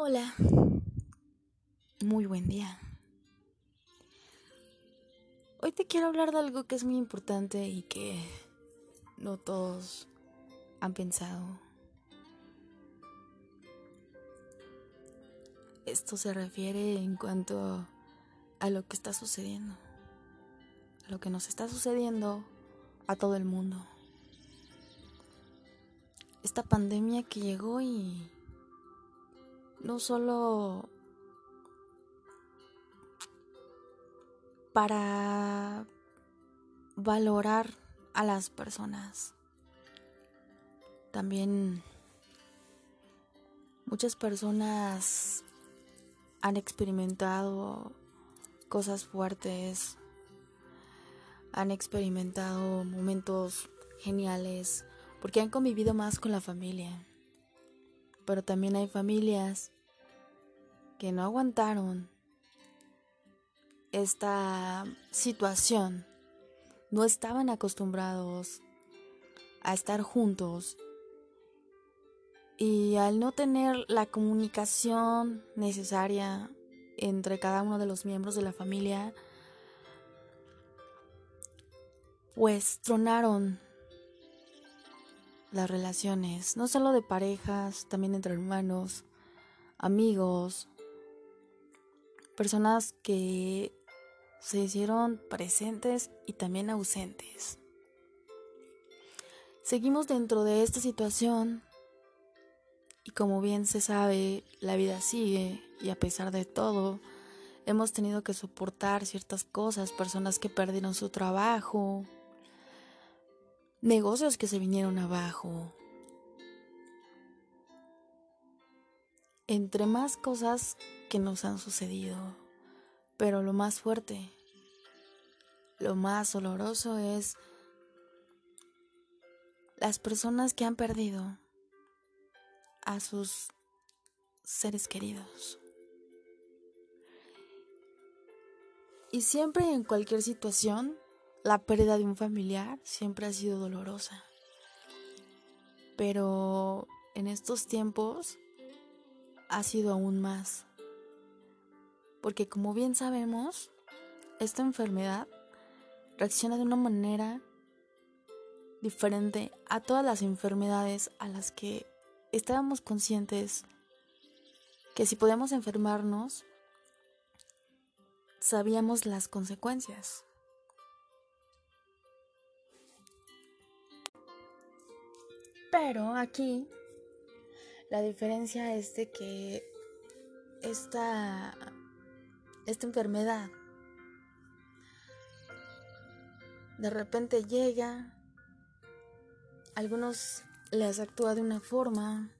Hola, muy buen día. Hoy te quiero hablar de algo que es muy importante y que no todos han pensado. Esto se refiere en cuanto a lo que está sucediendo, a lo que nos está sucediendo a todo el mundo. Esta pandemia que llegó y no solo para valorar a las personas. También muchas personas han experimentado cosas fuertes, han experimentado momentos geniales, porque han convivido más con la familia pero también hay familias que no aguantaron esta situación, no estaban acostumbrados a estar juntos. Y al no tener la comunicación necesaria entre cada uno de los miembros de la familia, pues tronaron las relaciones, no solo de parejas, también entre hermanos, amigos, personas que se hicieron presentes y también ausentes. Seguimos dentro de esta situación y como bien se sabe, la vida sigue y a pesar de todo, hemos tenido que soportar ciertas cosas, personas que perdieron su trabajo, negocios que se vinieron abajo. Entre más cosas que nos han sucedido, pero lo más fuerte, lo más doloroso es las personas que han perdido a sus seres queridos. Y siempre en cualquier situación la pérdida de un familiar siempre ha sido dolorosa. Pero en estos tiempos ha sido aún más. Porque como bien sabemos, esta enfermedad reacciona de una manera diferente a todas las enfermedades a las que estábamos conscientes que si podemos enfermarnos, sabíamos las consecuencias. Pero aquí la diferencia es de que esta, esta enfermedad de repente llega, algunos les actúa de una forma,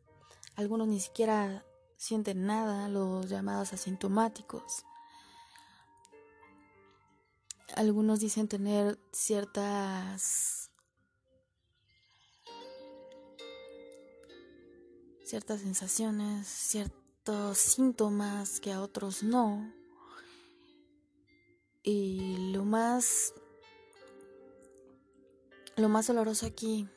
algunos ni siquiera sienten nada, los llamados asintomáticos. Algunos dicen tener ciertas ciertas sensaciones, ciertos síntomas que a otros no. Y lo más lo más doloroso aquí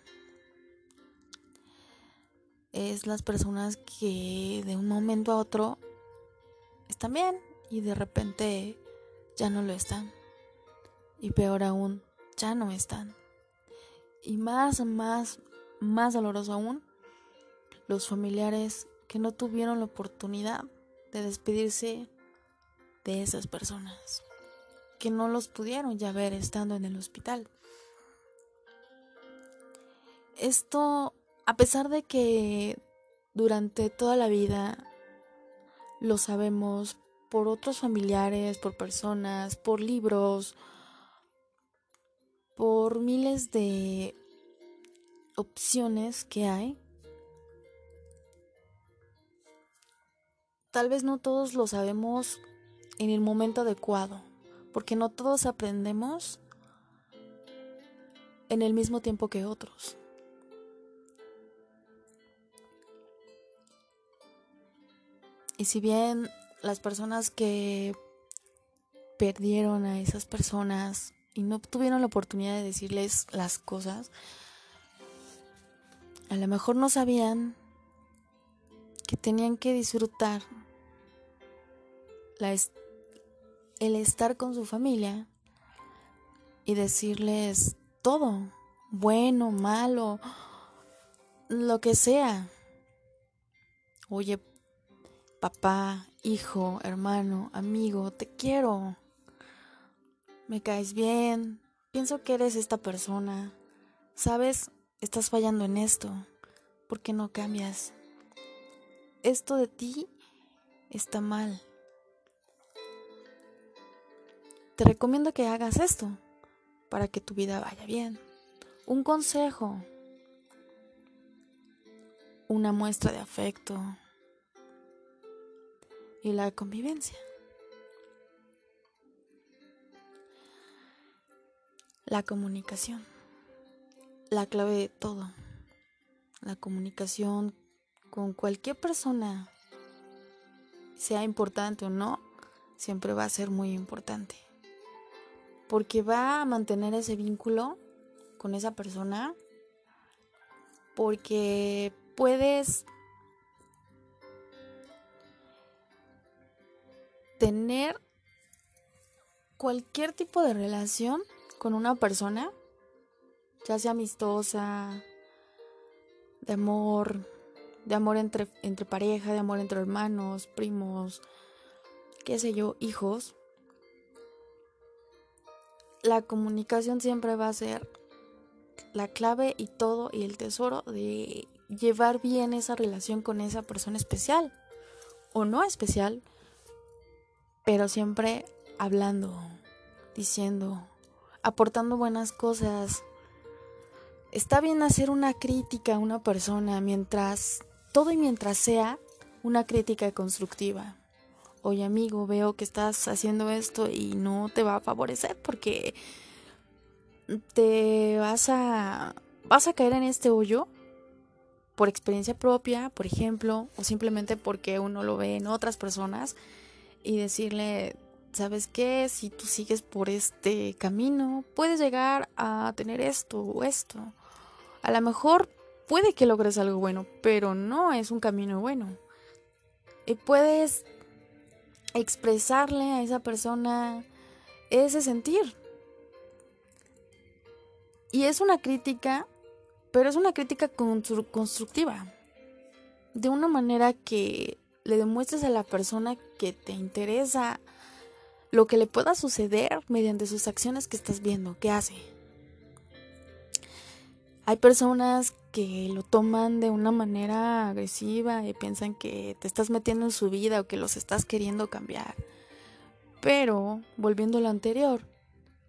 es las personas que de un momento a otro están bien y de repente ya no lo están. Y peor aún, ya no están. Y más, más, más doloroso aún los familiares que no tuvieron la oportunidad de despedirse de esas personas, que no los pudieron ya ver estando en el hospital. Esto, a pesar de que durante toda la vida lo sabemos por otros familiares, por personas, por libros, por miles de opciones que hay, Tal vez no todos lo sabemos en el momento adecuado, porque no todos aprendemos en el mismo tiempo que otros. Y si bien las personas que perdieron a esas personas y no tuvieron la oportunidad de decirles las cosas, a lo mejor no sabían que tenían que disfrutar el estar con su familia y decirles todo, bueno, malo, lo que sea. Oye, papá, hijo, hermano, amigo, te quiero. Me caes bien. Pienso que eres esta persona. Sabes, estás fallando en esto. ¿Por qué no cambias? Esto de ti está mal. Te recomiendo que hagas esto para que tu vida vaya bien. Un consejo, una muestra de afecto y la convivencia. La comunicación, la clave de todo. La comunicación con cualquier persona, sea importante o no, siempre va a ser muy importante. Porque va a mantener ese vínculo con esa persona porque puedes tener cualquier tipo de relación con una persona, ya sea amistosa, de amor, de amor entre, entre pareja, de amor entre hermanos, primos, qué sé yo, hijos. La comunicación siempre va a ser la clave y todo y el tesoro de llevar bien esa relación con esa persona especial o no especial, pero siempre hablando, diciendo, aportando buenas cosas. Está bien hacer una crítica a una persona mientras todo y mientras sea una crítica constructiva. Oye amigo, veo que estás haciendo esto y no te va a favorecer porque te vas a vas a caer en este hoyo por experiencia propia, por ejemplo, o simplemente porque uno lo ve en otras personas y decirle, ¿sabes qué? Si tú sigues por este camino, puedes llegar a tener esto o esto. A lo mejor puede que logres algo bueno, pero no es un camino bueno. Y puedes expresarle a esa persona ese sentir, y es una crítica, pero es una crítica constructiva. De una manera que le demuestres a la persona que te interesa lo que le pueda suceder mediante sus acciones que estás viendo, que hace. Hay personas que lo toman de una manera agresiva y piensan que te estás metiendo en su vida o que los estás queriendo cambiar. Pero, volviendo a lo anterior,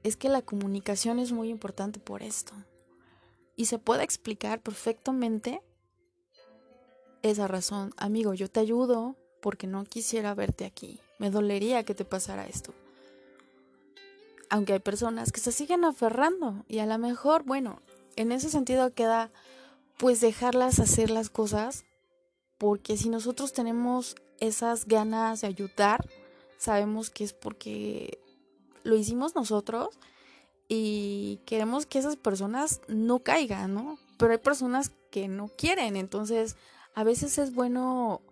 es que la comunicación es muy importante por esto. Y se puede explicar perfectamente esa razón. Amigo, yo te ayudo porque no quisiera verte aquí. Me dolería que te pasara esto. Aunque hay personas que se siguen aferrando y a lo mejor, bueno, en ese sentido queda pues dejarlas hacer las cosas porque si nosotros tenemos esas ganas de ayudar, sabemos que es porque lo hicimos nosotros y queremos que esas personas no caigan, ¿no? Pero hay personas que no quieren, entonces a veces es bueno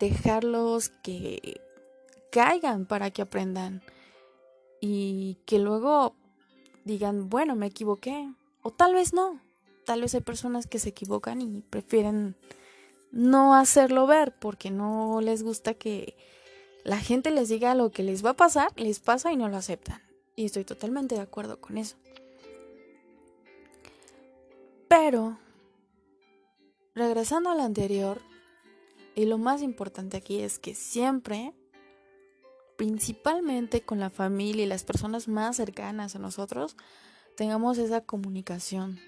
dejarlos que caigan para que aprendan y que luego digan, bueno, me equivoqué, o tal vez no, tal vez hay personas que se equivocan y prefieren no hacerlo ver porque no les gusta que la gente les diga lo que les va a pasar, les pasa y no lo aceptan. Y estoy totalmente de acuerdo con eso. Pero, regresando al anterior, y lo más importante aquí es que siempre, principalmente con la familia y las personas más cercanas a nosotros, tengamos esa comunicación.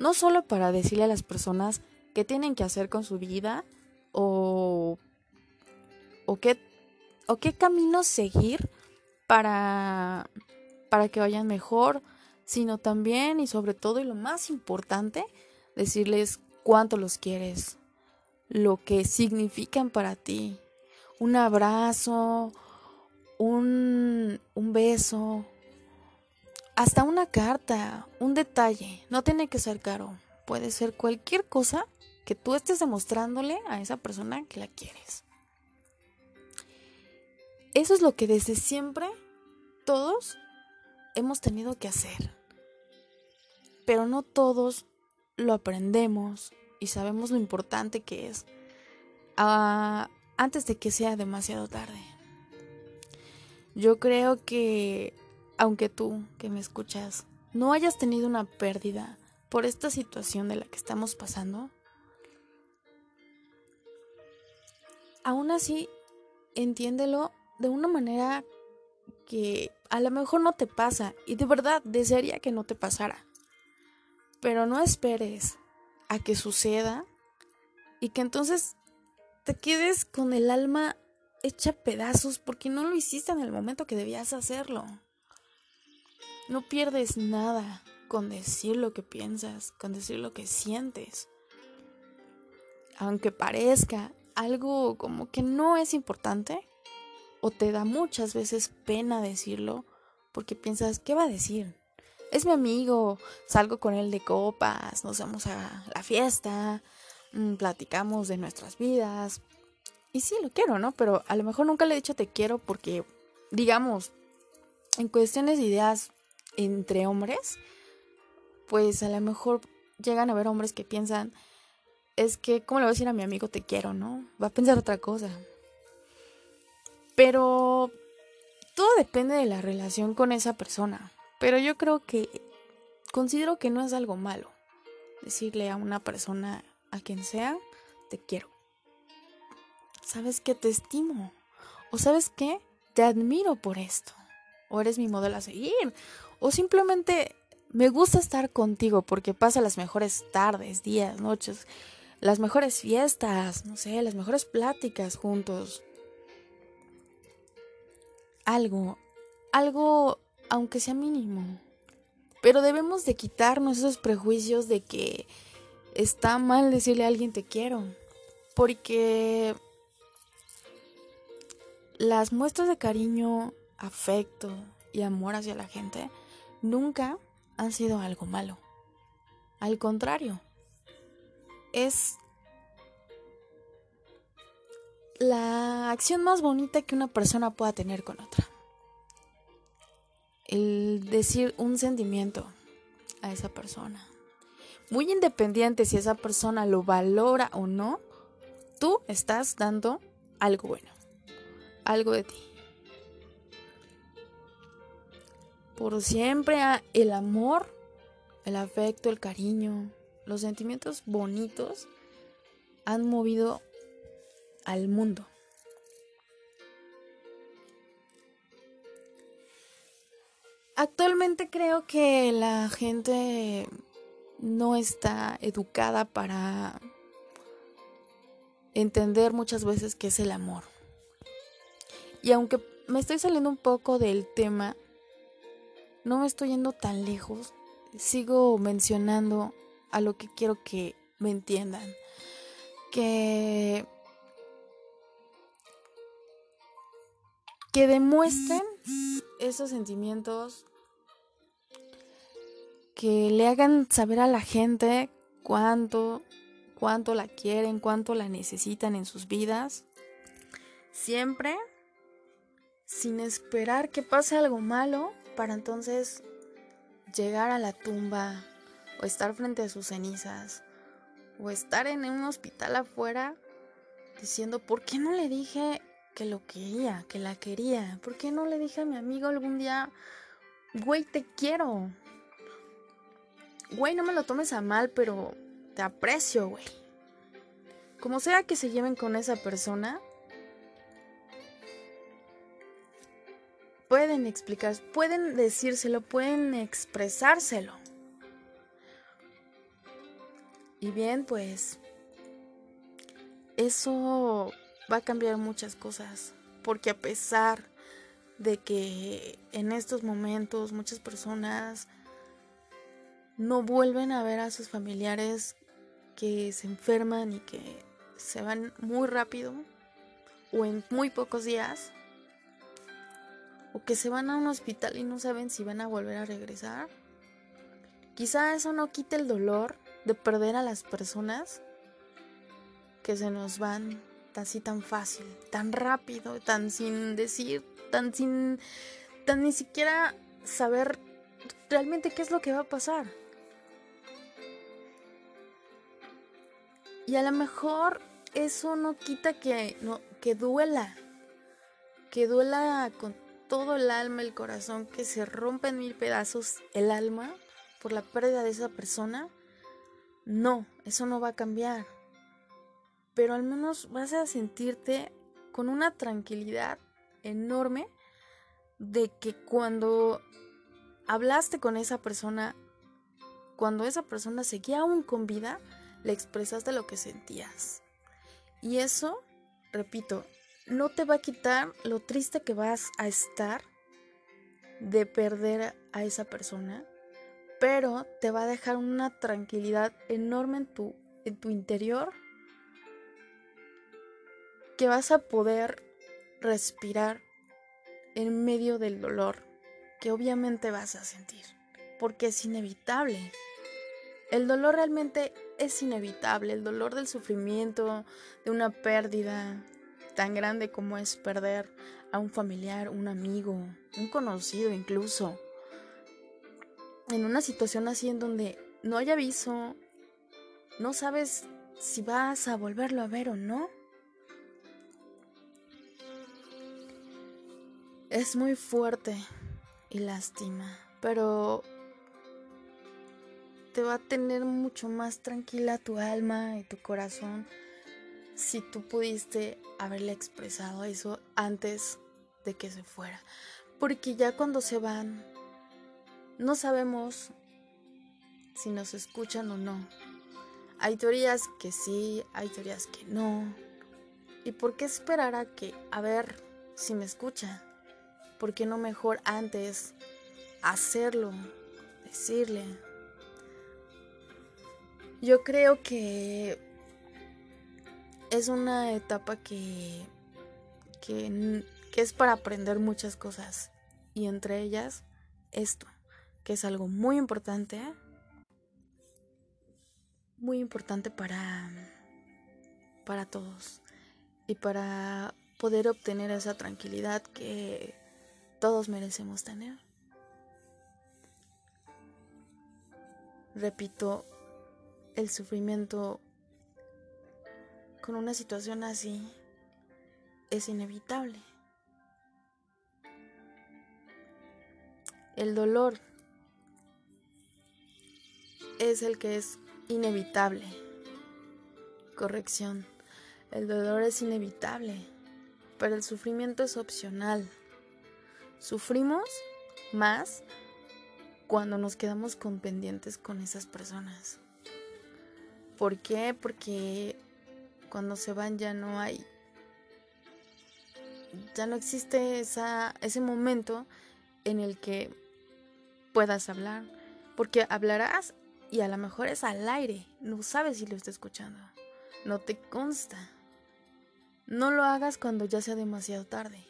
No solo para decirle a las personas qué tienen que hacer con su vida o, o qué o qué camino seguir para, para que vayan mejor, sino también y sobre todo y lo más importante, decirles cuánto los quieres, lo que significan para ti. Un abrazo, un, un beso, hasta una carta, un detalle. No tiene que ser caro. Puede ser cualquier cosa que tú estés demostrándole a esa persona que la quieres. Eso es lo que desde siempre todos hemos tenido que hacer. Pero no todos lo aprendemos y sabemos lo importante que es uh, antes de que sea demasiado tarde. Yo creo que, aunque tú que me escuchas, no hayas tenido una pérdida por esta situación de la que estamos pasando, aún así entiéndelo de una manera que a lo mejor no te pasa y de verdad desearía que no te pasara. Pero no esperes a que suceda y que entonces te quedes con el alma hecha pedazos porque no lo hiciste en el momento que debías hacerlo. No pierdes nada con decir lo que piensas, con decir lo que sientes. Aunque parezca algo como que no es importante, o te da muchas veces pena decirlo porque piensas, ¿qué va a decir? Es mi amigo, salgo con él de copas, nos vamos a la fiesta, mm, platicamos de nuestras vidas. Y sí, lo quiero, ¿no? Pero a lo mejor nunca le he dicho te quiero porque, digamos, en cuestiones de ideas entre hombres, pues a lo mejor llegan a ver hombres que piensan, es que, ¿cómo le voy a decir a mi amigo te quiero, no? Va a pensar otra cosa. Pero todo depende de la relación con esa persona. Pero yo creo que considero que no es algo malo decirle a una persona, a quien sea, te quiero. ¿Sabes que te estimo? ¿O sabes qué? Te admiro por esto. O eres mi modelo a seguir. O simplemente me gusta estar contigo porque pasa las mejores tardes, días, noches, las mejores fiestas, no sé, las mejores pláticas juntos algo, algo aunque sea mínimo. Pero debemos de quitarnos esos prejuicios de que está mal decirle a alguien te quiero. Porque las muestras de cariño, afecto y amor hacia la gente nunca han sido algo malo. Al contrario, es la acción más bonita que una persona pueda tener con otra. El decir un sentimiento a esa persona. Muy independiente si esa persona lo valora o no, tú estás dando algo bueno, algo de ti. Por siempre el amor, el afecto, el cariño, los sentimientos bonitos han movido al mundo. Actualmente creo que la gente no está educada para entender muchas veces qué es el amor. Y aunque me estoy saliendo un poco del tema, no me estoy yendo tan lejos, sigo mencionando a lo que quiero que me entiendan. Que que demuestren esos sentimientos, que le hagan saber a la gente cuánto, cuánto la quieren, cuánto la necesitan en sus vidas. Siempre sin esperar que pase algo malo para entonces llegar a la tumba o estar frente a sus cenizas o estar en un hospital afuera diciendo, ¿por qué no le dije que lo quería, que la quería. ¿Por qué no le dije a mi amigo algún día, güey, te quiero? Güey, no me lo tomes a mal, pero te aprecio, güey. Como sea que se lleven con esa persona, pueden explicar, pueden decírselo, pueden expresárselo. Y bien, pues eso va a cambiar muchas cosas, porque a pesar de que en estos momentos muchas personas no vuelven a ver a sus familiares que se enferman y que se van muy rápido o en muy pocos días o que se van a un hospital y no saben si van a volver a regresar. Quizá eso no quite el dolor de perder a las personas que se nos van así tan fácil, tan rápido, tan sin decir, tan sin, tan ni siquiera saber realmente qué es lo que va a pasar. Y a lo mejor eso no quita que, no, que duela, que duela con todo el alma, el corazón, que se rompa en mil pedazos el alma por la pérdida de esa persona. No, eso no va a cambiar. Pero al menos vas a sentirte con una tranquilidad enorme de que cuando hablaste con esa persona, cuando esa persona seguía aún con vida, le expresaste lo que sentías. Y eso, repito, no te va a quitar lo triste que vas a estar de perder a esa persona, pero te va a dejar una tranquilidad enorme en tu, en tu interior que vas a poder respirar en medio del dolor que obviamente vas a sentir, porque es inevitable. El dolor realmente es inevitable, el dolor del sufrimiento, de una pérdida tan grande como es perder a un familiar, un amigo, un conocido incluso. En una situación así en donde no hay aviso, no sabes si vas a volverlo a ver o no. Es muy fuerte y lástima, pero te va a tener mucho más tranquila tu alma y tu corazón si tú pudiste haberle expresado eso antes de que se fuera. Porque ya cuando se van, no sabemos si nos escuchan o no. Hay teorías que sí, hay teorías que no. ¿Y por qué esperar a que, a ver si me escucha? ¿Por qué no mejor antes hacerlo, decirle? Yo creo que es una etapa que, que, es para aprender muchas cosas y entre ellas esto, que es algo muy importante, muy importante para, para todos y para poder obtener esa tranquilidad que todos merecemos tener. Repito, el sufrimiento con una situación así es inevitable. El dolor es el que es inevitable. Corrección. El dolor es inevitable, pero el sufrimiento es opcional. Sufrimos más cuando nos quedamos con pendientes con esas personas. ¿Por qué? Porque cuando se van ya no hay, ya no existe esa, ese momento en el que puedas hablar, porque hablarás y a lo mejor es al aire, no sabes si lo está escuchando, no te consta. No lo hagas cuando ya sea demasiado tarde.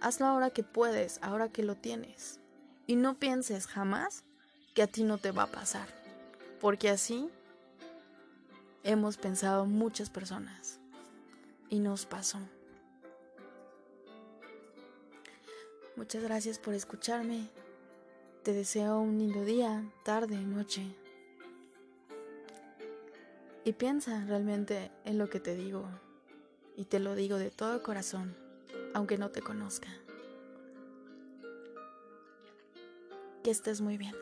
Hazlo ahora que puedes, ahora que lo tienes. Y no pienses jamás que a ti no te va a pasar, porque así hemos pensado muchas personas y nos pasó. Muchas gracias por escucharme. Te deseo un lindo día, tarde, noche. Y piensa realmente en lo que te digo. Y te lo digo de todo corazón, aunque no te conozca. Que estés muy bien.